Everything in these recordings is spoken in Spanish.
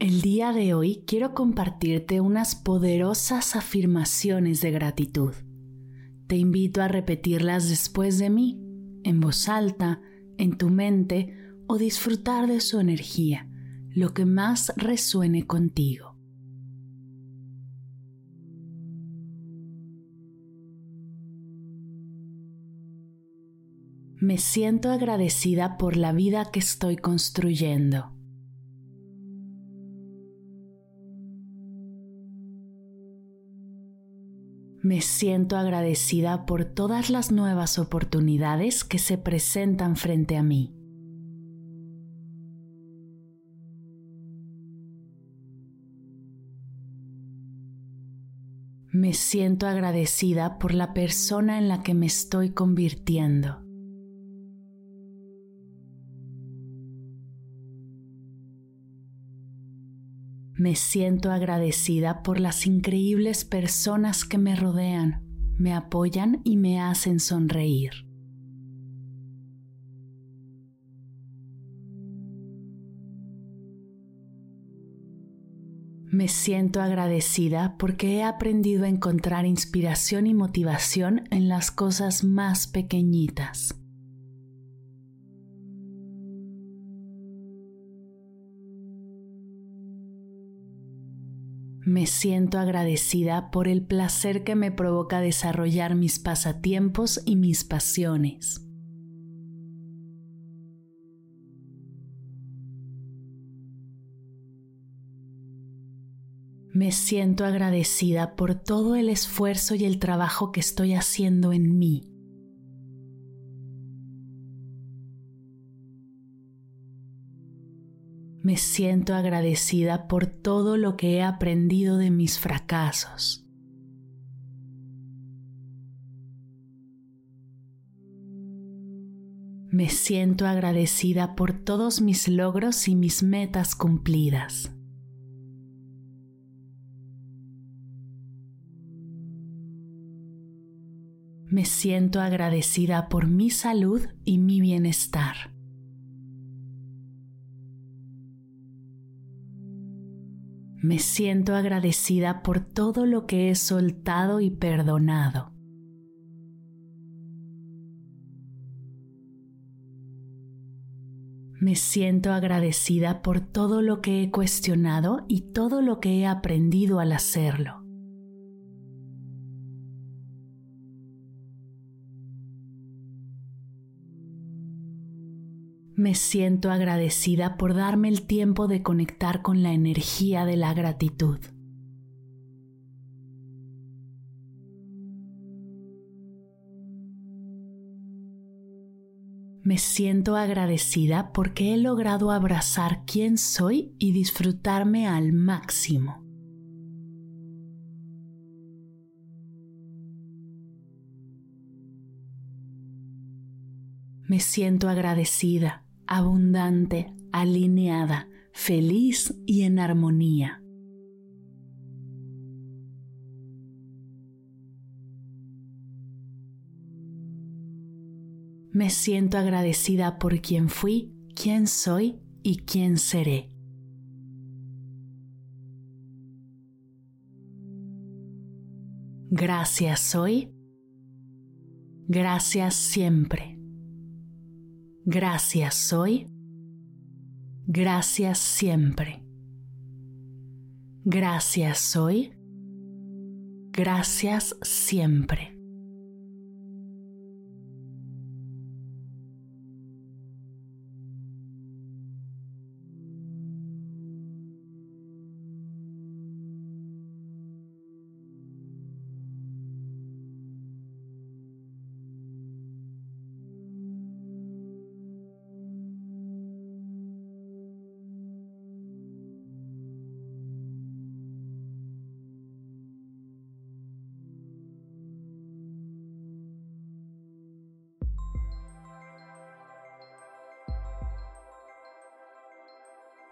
El día de hoy quiero compartirte unas poderosas afirmaciones de gratitud. Te invito a repetirlas después de mí, en voz alta, en tu mente o disfrutar de su energía, lo que más resuene contigo. Me siento agradecida por la vida que estoy construyendo. Me siento agradecida por todas las nuevas oportunidades que se presentan frente a mí. Me siento agradecida por la persona en la que me estoy convirtiendo. Me siento agradecida por las increíbles personas que me rodean, me apoyan y me hacen sonreír. Me siento agradecida porque he aprendido a encontrar inspiración y motivación en las cosas más pequeñitas. Me siento agradecida por el placer que me provoca desarrollar mis pasatiempos y mis pasiones. Me siento agradecida por todo el esfuerzo y el trabajo que estoy haciendo en mí. Me siento agradecida por todo lo que he aprendido de mis fracasos. Me siento agradecida por todos mis logros y mis metas cumplidas. Me siento agradecida por mi salud y mi bienestar. Me siento agradecida por todo lo que he soltado y perdonado. Me siento agradecida por todo lo que he cuestionado y todo lo que he aprendido al hacerlo. Me siento agradecida por darme el tiempo de conectar con la energía de la gratitud. Me siento agradecida porque he logrado abrazar quién soy y disfrutarme al máximo. Me siento agradecida abundante, alineada, feliz y en armonía. Me siento agradecida por quien fui, quién soy y quién seré. Gracias hoy. Gracias siempre. Gracias hoy. Gracias siempre. Gracias hoy. Gracias siempre.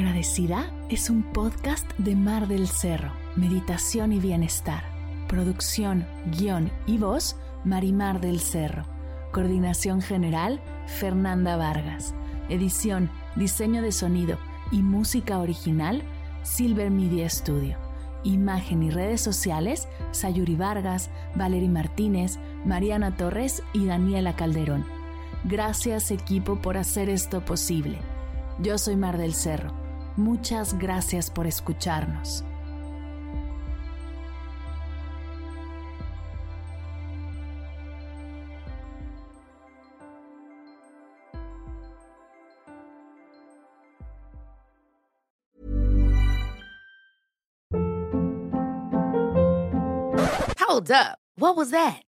Agradecida es un podcast de Mar del Cerro, Meditación y Bienestar. Producción, guion y voz, Marimar del Cerro. Coordinación general, Fernanda Vargas. Edición, diseño de sonido y música original, Silver Media Studio. Imagen y redes sociales, Sayuri Vargas, Valery Martínez, Mariana Torres y Daniela Calderón. Gracias equipo por hacer esto posible. Yo soy Mar del Cerro. Muchas gracias por escucharnos. Hold up. What was that?